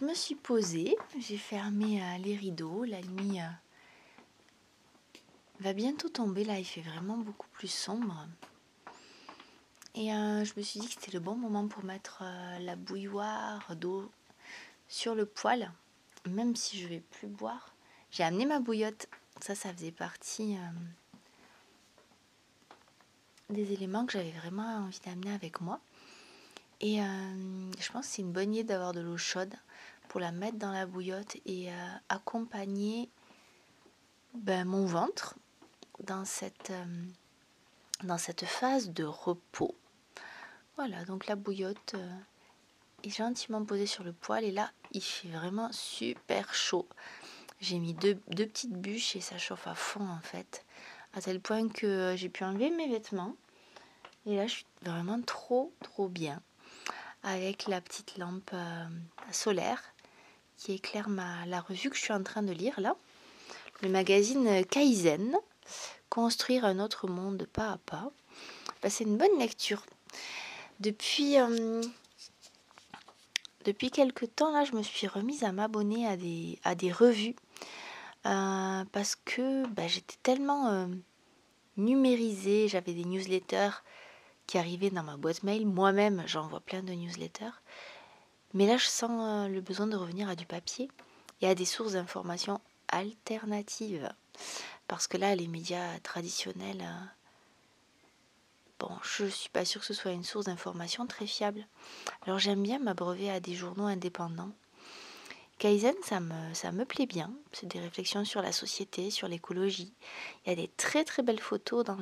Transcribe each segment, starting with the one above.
je me suis posée, j'ai fermé euh, les rideaux, la nuit euh, va bientôt tomber, là il fait vraiment beaucoup plus sombre. Et euh, je me suis dit que c'était le bon moment pour mettre la bouilloire d'eau sur le poêle, même si je vais plus boire. J'ai amené ma bouillotte, ça ça faisait partie des éléments que j'avais vraiment envie d'amener avec moi. Et je pense que c'est une bonne idée d'avoir de l'eau chaude pour la mettre dans la bouillotte et euh, accompagner ben, mon ventre dans cette, euh, dans cette phase de repos. Voilà, donc la bouillotte est gentiment posée sur le poêle et là, il fait vraiment super chaud. J'ai mis deux, deux petites bûches et ça chauffe à fond en fait à tel point que j'ai pu enlever mes vêtements. Et là, je suis vraiment trop, trop bien avec la petite lampe euh, solaire qui éclaire ma, la revue que je suis en train de lire là. Le magazine Kaizen, Construire un autre monde pas à pas. Bah, c'est une bonne lecture. Depuis, euh, depuis quelques temps, là, je me suis remise à m'abonner à des, à des revues euh, parce que bah, j'étais tellement numérisée, j'avais des newsletters qui arrivaient dans ma boîte mail. Moi-même, j'envoie plein de newsletters. Mais là, je sens euh, le besoin de revenir à du papier et à des sources d'informations alternatives. Parce que là, les médias traditionnels, euh, bon, je ne suis pas sûre que ce soit une source d'information très fiable. Alors j'aime bien m'abreuver à des journaux indépendants Kaizen, ça me, plaît bien. C'est des réflexions sur la société, sur l'écologie. Il y a des très très belles photos dans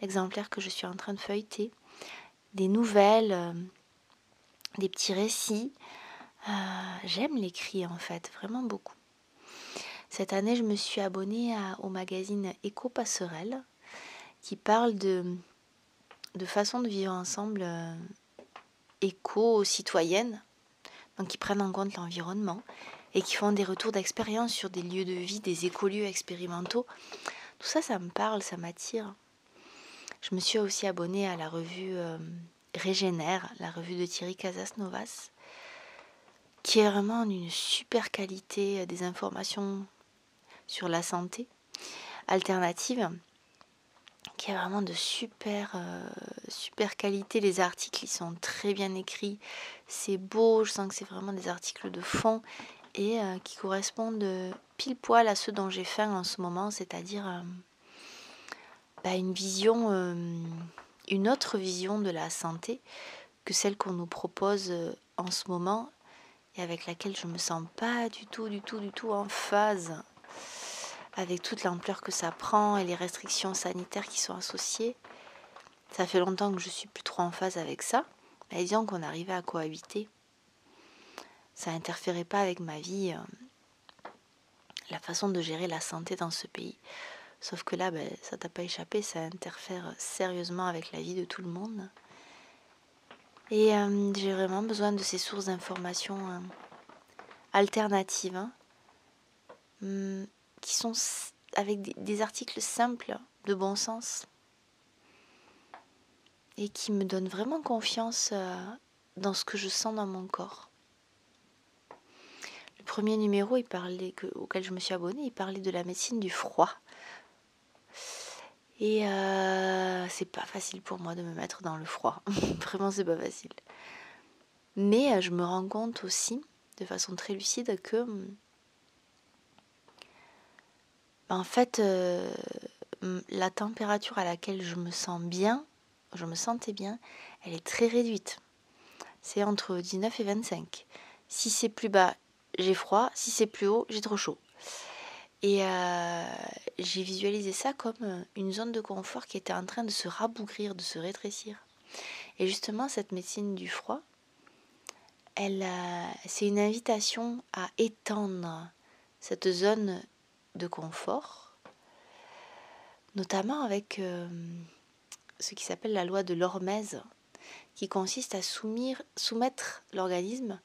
l'exemplaire que je suis en train de feuilleter. Des nouvelles, euh, des petits récits. Euh, j'aime l'écrit en fait, vraiment beaucoup. Cette année, je me suis abonnée au magazine Éco Passerelle qui parle de, de façon de vivre ensemble euh, éco-citoyenne qui prennent en compte l'environnement et qui font des retours d'expérience sur des lieux de vie, des écolieux expérimentaux. Tout ça, ça me parle, ça m'attire. Je me suis aussi abonnée à la revue euh, Régénère, la revue de Thierry Casasnovas, qui est vraiment d'une super qualité, euh, des informations sur la santé alternative qui a vraiment de super, euh, super qualité. Les articles, ils sont très bien écrits. C'est beau, je sens que c'est vraiment des articles de fond et euh, qui correspondent pile poil à ceux dont j'ai faim en ce moment, c'est-à-dire euh, bah, une vision, une autre vision de la santé que celle qu'on nous propose en ce moment et avec laquelle je me sens pas du tout, du tout, du tout en phase avec toute l'ampleur que ça prend et les restrictions sanitaires qui sont associées. Ça fait longtemps que je suis plus trop en phase avec ça. Mais disons qu'on arrivait à cohabiter. Ça n'interférait pas avec ma vie, euh, la façon de gérer la santé dans ce pays. Sauf que là, ben, ça t'a pas échappé, ça interfère sérieusement avec la vie de tout le monde. Et euh, j'ai vraiment besoin de ces sources d'informations euh, alternatives. Hein. Hum, qui sont avec des, articles simples, de bon sens, et qui me donnent vraiment confiance euh, dans ce que je sens dans mon corps. Le premier numéro auquel je me suis abonnée, il parlait de la médecine du froid. Et euh, c'est pas facile pour moi de me mettre dans le froid. Vraiment, c'est pas facile. Mais euh, je me rends compte aussi, de façon très lucide, que hum, en fait, euh, la température à laquelle je me sens bien, je me sentais bien, elle est très réduite. C'est entre 19 et 25. Si c'est plus bas, j'ai froid. Si c'est plus haut, j'ai trop chaud. Et euh, j'ai visualisé ça comme une zone de confort qui était en train de se rabougrir, de se rétrécir. Et justement, cette médecine du froid, elle, euh, c'est une invitation à étendre cette zone de confort, notamment avec euh, ce qui s'appelle la loi de l'hormèse, qui consiste à soumettre l'organisme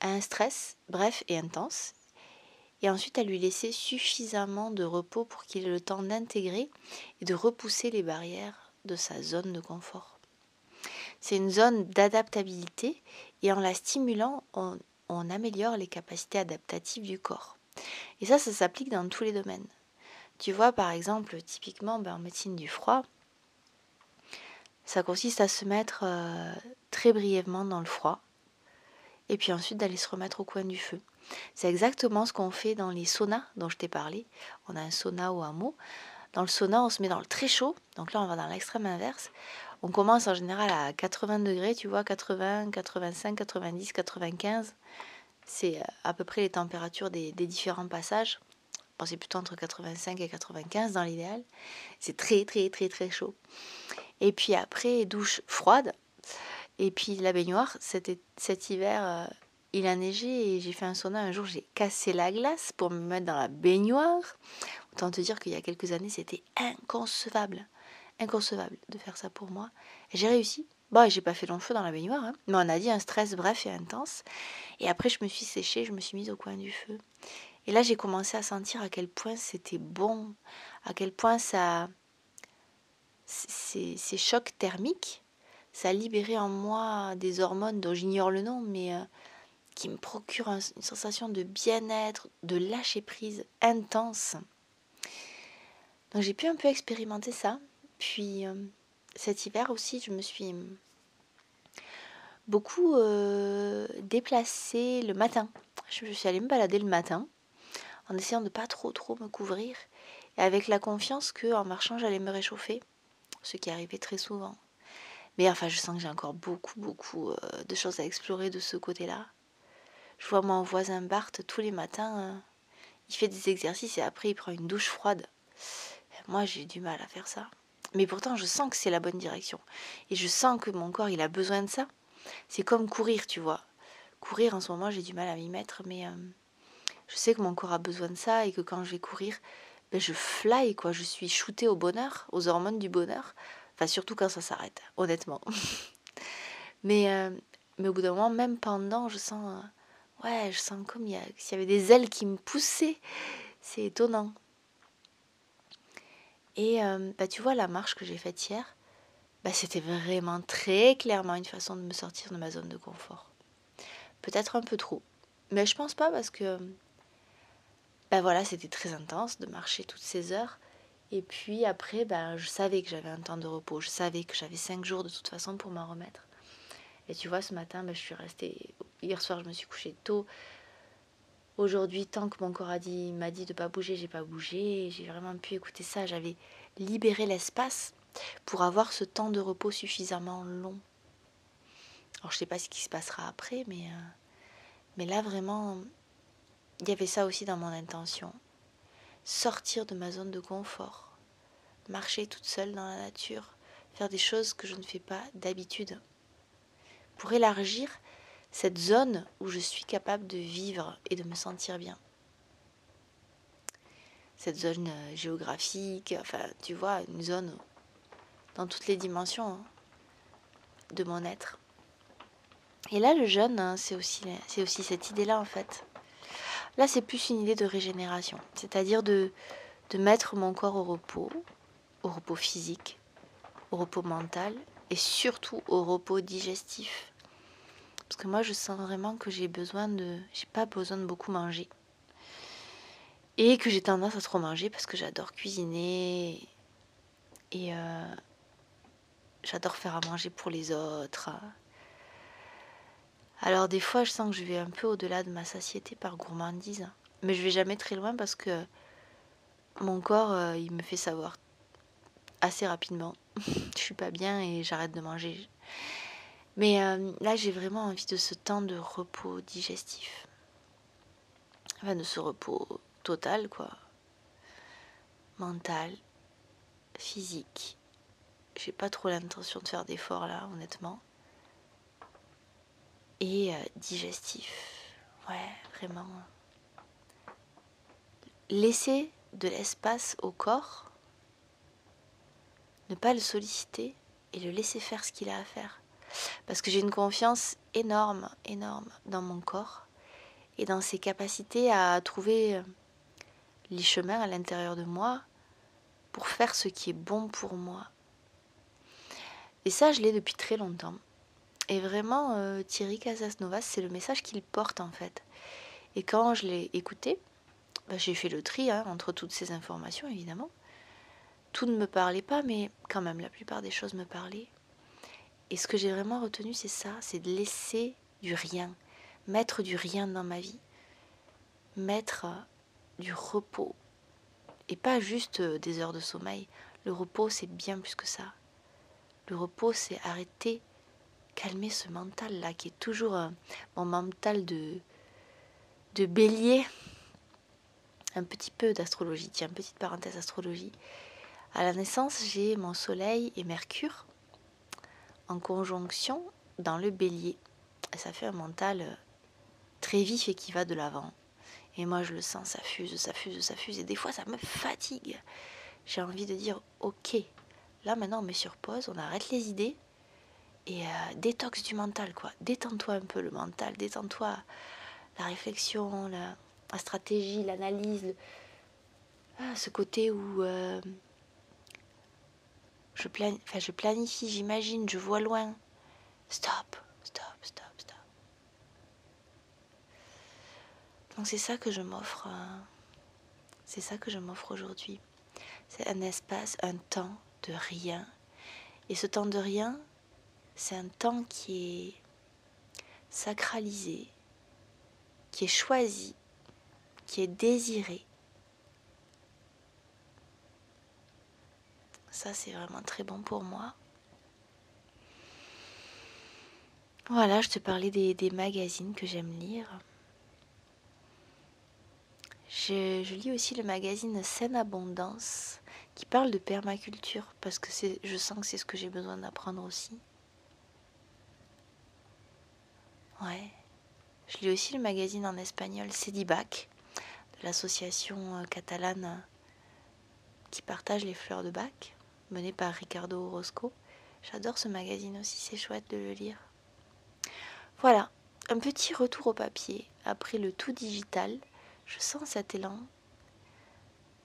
à un stress bref et intense, et ensuite à lui laisser suffisamment de repos pour qu'il ait le temps d'intégrer et de repousser les barrières de sa zone de confort. C'est une zone d'adaptabilité et en la stimulant, on améliore les capacités adaptatives du corps. Et ça, ça s'applique dans tous les domaines. Tu vois, par exemple, typiquement ben, en médecine du froid, ça consiste à se mettre euh, très brièvement dans le froid et puis ensuite d'aller se remettre au coin du feu. C'est exactement ce qu'on fait dans les saunas dont je t'ai parlé. On a un sauna au hameau. Dans le sauna, on se met dans le très chaud. Donc là, on va dans l'extrême inverse. On commence en général à 80 degrés, tu vois, 80, 85, 90, 95. C'est euh, à peu près les températures des, différents passages. Bon, c'est plutôt entre 85 et 95 dans l'idéal. C'est très, très, très, très chaud. Et puis après, douche froide. Et puis la baignoire, cet, hiver, euh, il a neigé et j'ai fait un sauna. Un jour, j'ai cassé la glace pour me mettre dans la baignoire. Autant te dire qu'il y a quelques années, c'était inconcevable inconcevable de faire ça pour moi. J'ai réussi. Bon, j'ai pas fait long feu dans la baignoire, hein. mais on a dit un stress bref et intense. Et après, je me suis séchée, je me suis mise au coin du feu. Et là, j'ai commencé à sentir à quel point c'était bon, à quel point ça. Ces, ces chocs thermiques, ça a libéré en moi des hormones dont j'ignore le nom, mais euh, qui me procurent une sensation de bien-être, de lâcher prise intense. Donc j'ai pu un peu expérimenter ça. Puis euh, cet hiver aussi, je me suis beaucoup euh, déplacée le matin. Je, suis allée me balader le matin en essayant de pas trop trop me couvrir et avec la confiance que en marchant j'allais me réchauffer, ce qui arrivait très souvent. Mais enfin, je sens que j'ai encore beaucoup beaucoup euh, de choses à explorer de ce côté-là. Je vois mon voisin Bart tous les matins, il fait des exercices et après il prend une douche froide. Moi, j'ai du mal à faire ça. Mais pourtant, je sens que c'est la bonne direction. Et je sens que mon corps, il a besoin de ça. C'est comme courir, tu vois. Courir, en ce moment, j'ai du mal à m'y mettre, mais euh, je sais que mon corps a besoin de ça et que quand je vais courir, ben, je fly, quoi. Je suis shootée au bonheur, aux hormones du bonheur. Surtout quand ça s'arrête, honnêtement. mais, euh, mais au bout d'un moment, même pendant, je sens... Euh, ouais, je sens comme s'il y avait des ailes qui me poussaient. C'est étonnant. Et euh, bah, tu vois, la marche que j'ai faite hier, bah, c'était vraiment très clairement une façon de me sortir de ma zone de confort. Peut-être un peu trop. Mais je pense pas parce que bah voilà, c'était très intense de marcher toutes ces heures. Et puis après, bah, je savais que j'avais un temps de repos. Je savais que j'avais cinq jours de toute façon pour m'en remettre. Et tu vois, ce matin, bah, je suis restée. Hier soir, je me suis couchée tôt. Aujourd'hui, tant que mon corps a dit, m'a dit de pas bouger, j'ai pas bougé. J'ai vraiment pu écouter ça. J'avais libéré l'espace pour avoir ce temps de repos suffisamment long. Alors je sais pas ce qui se passera après, mais euh, mais là vraiment, il y avait ça aussi dans mon intention. Sortir de ma zone de confort, marcher toute seule dans la nature, faire des choses que je ne fais pas d'habitude, pour élargir cette zone où je suis capable de vivre et de me sentir bien. Cette zone euh, géographique, enfin, tu vois, une zone dans toutes les dimensions hein, de mon être. Et là, le jeûne, hein, c'est aussi, c'est aussi cette idée-là, en fait. Là, c'est plus une idée de régénération, c'est-à-dire de, mettre mon corps au repos, au repos physique, au repos mental et surtout au repos digestif. Parce que moi, je sens vraiment que j'ai besoin de. J'ai pas besoin de beaucoup manger. Et que j'ai tendance à trop manger parce que j'adore cuisiner. Et euh, j'adore faire à manger pour les autres. Alors, des fois, je sens que je vais un peu au-delà de ma satiété par gourmandise. Mais je vais jamais très loin parce que mon corps, euh, il me fait savoir assez rapidement. je suis pas bien et j'arrête de manger. Mais euh, là, j'ai vraiment envie de ce temps de repos digestif. Enfin, de ce repos total, quoi. Mental, physique. J'ai pas trop l'intention de faire d'efforts là, honnêtement. Et euh, digestif. Ouais, vraiment. Laisser de l'espace au corps, ne pas le solliciter et le laisser faire ce qu'il a à faire. Parce que j'ai une confiance énorme, énorme dans mon corps et dans ses capacités à trouver euh, les chemins à l'intérieur de moi pour faire ce qui est bon pour moi. Et ça, je l'ai depuis très longtemps. Et vraiment, euh, Thierry Casasnovas, c'est le message qu'il porte en fait. Et quand je l'ai écouté, bah, j'ai fait le tri hein, entre toutes ces informations, évidemment. Tout ne me parlait pas, mais quand même, la plupart des choses me parlaient. Et ce que j'ai vraiment retenu, c'est ça, c'est de laisser du rien, mettre du rien dans ma vie, mettre du repos. Et pas juste euh, des heures de sommeil. Le repos, c'est bien plus que ça. Le repos, c'est arrêter, calmer ce mental-là, qui est toujours euh, mon mental de, de bélier. Un petit peu d'astrologie, tiens, petite parenthèse astrologie. À la naissance, j'ai mon soleil et Mercure en conjonction dans le bélier. ça fait un mental euh, très vif et qui va de l'avant. Et moi, je le sens, ça fuse, ça fuse, ça fuse. Et des fois, ça me fatigue. J'ai envie de dire, ok, là maintenant, on met sur pause, on arrête les idées. Et euh, détox du mental, quoi. Détends-toi un peu le mental, détends-toi la réflexion, la, stratégie, l'analyse. Ah, ce côté où euh, je, je planifie, j'imagine, je vois loin. Stop, stop, stop, stop. Donc c'est ça que je m'offre. Euh, c'est ça que je m'offre aujourd'hui. C'est un espace, un temps de rien. Et ce temps de rien, c'est un temps qui est sacralisé, qui est choisi, qui est désiré. Ça, c'est vraiment très bon pour moi. Voilà, je te parlais des, magazines que j'aime lire. Je, je, lis aussi le magazine Scène Abondance qui parle de permaculture parce que je sens que c'est ce que j'ai besoin d'apprendre aussi. Ouais. Je lis aussi le magazine en espagnol Cedibac de l'association euh, catalane qui partage les fleurs de bac mené par Ricardo Orozco. J'adore ce magazine aussi, c'est chouette de le lire. Voilà, un petit retour au papier. Après le tout digital, je sens cet élan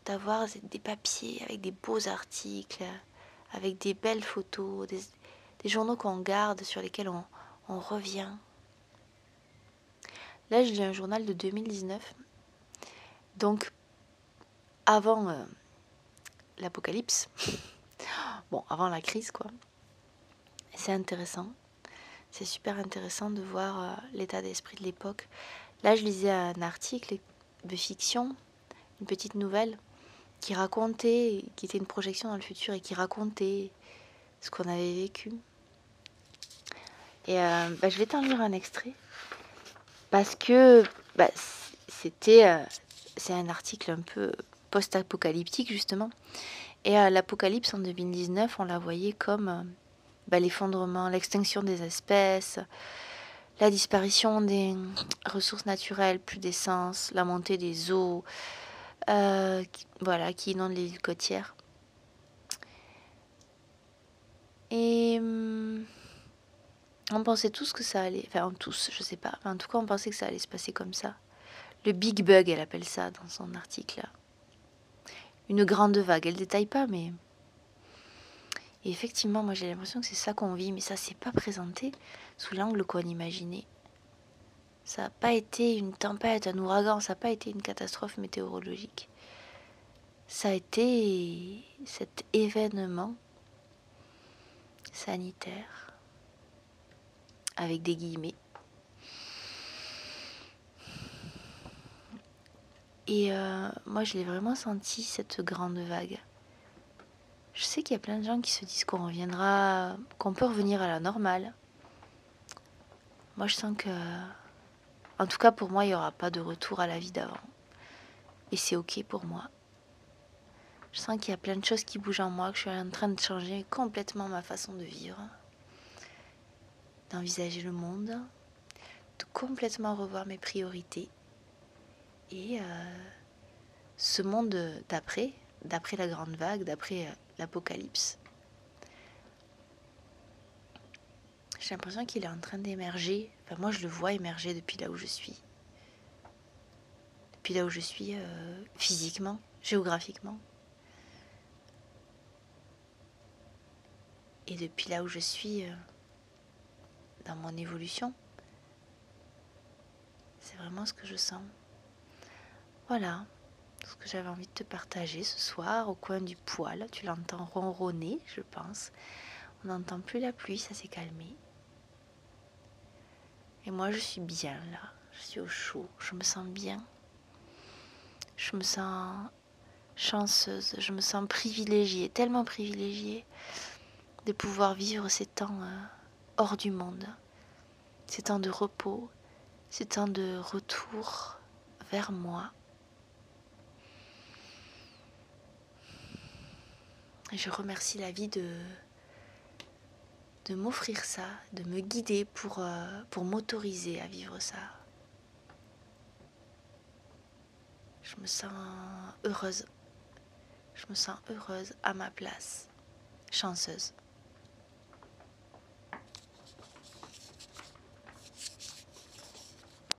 d'avoir des papiers avec des beaux articles, avec des belles photos, des, journaux qu'on garde, sur lesquels on, revient. Là, je lis un journal de 2019. Donc, avant euh, l'apocalypse. Bon, avant la crise, quoi. C'est intéressant. C'est super intéressant de voir euh, l'état d'esprit de l'époque. Là, je lisais un article de fiction, une petite nouvelle, qui racontait, qui était une projection dans le futur et qui racontait ce qu'on avait vécu. Et euh, bah, je vais t'en lire un extrait parce que bah, c'était, euh, c'est un article un peu post-apocalyptique justement. Et à l'Apocalypse en 2019, on la voyait comme euh, bah, l'effondrement, l'extinction des espèces, la disparition des ressources naturelles, plus d'essence, la montée des eaux, euh, voilà, qui inondent les îles côtières. Et hum, on pensait tous que ça allait, enfin tous, je sais pas, en tout cas on pensait que ça allait se passer comme ça. Le Big Bug, elle appelle ça dans son article une grande vague. Elle détaille pas, mais. Effectivement, moi j'ai l'impression que c'est ça qu'on vit, mais ça s'est pas présenté sous l'angle qu'on imaginait. Ça n'a pas été une tempête, un ouragan, ça n'a pas été une catastrophe météorologique. Ça a été cet événement sanitaire, avec des guillemets, Et euh, moi, je l'ai vraiment senti, cette grande vague. Je sais qu'il y a plein de gens qui se disent qu'on reviendra, qu'on peut revenir à la normale. Moi, je sens que, en tout cas pour moi, il n'y aura pas de retour à la vie d'avant. Et c'est ok pour moi. Je sens qu'il y a plein de choses qui bougent en moi, que je suis en train de changer complètement ma façon de vivre, d'envisager le monde, de complètement revoir mes priorités et euh, ce monde d'après, d'après la grande vague, d'après euh, l'apocalypse, j'ai l'impression qu'il est en train d'émerger. Enfin, moi, je le vois émerger depuis là où je suis. Depuis là où je suis euh, physiquement, géographiquement. Et depuis là où je suis dans mon évolution. C'est vraiment ce que je sens. Voilà ce que j'avais envie de te partager ce soir au coin du poêle. Tu l'entends ronronner, je pense. On n'entend plus la pluie, ça s'est calmé. Et moi, je suis bien là. Je suis au chaud. Je me sens bien. Je me sens chanceuse. Je me sens privilégiée, tellement privilégiée de pouvoir vivre ces temps euh, hors du monde, ces temps de repos, ces temps de retour vers moi. Je remercie la vie de, de m'offrir ça, de me guider pour, euh, pour m'autoriser à vivre ça. Je me sens heureuse. Je me sens heureuse à ma place, chanceuse.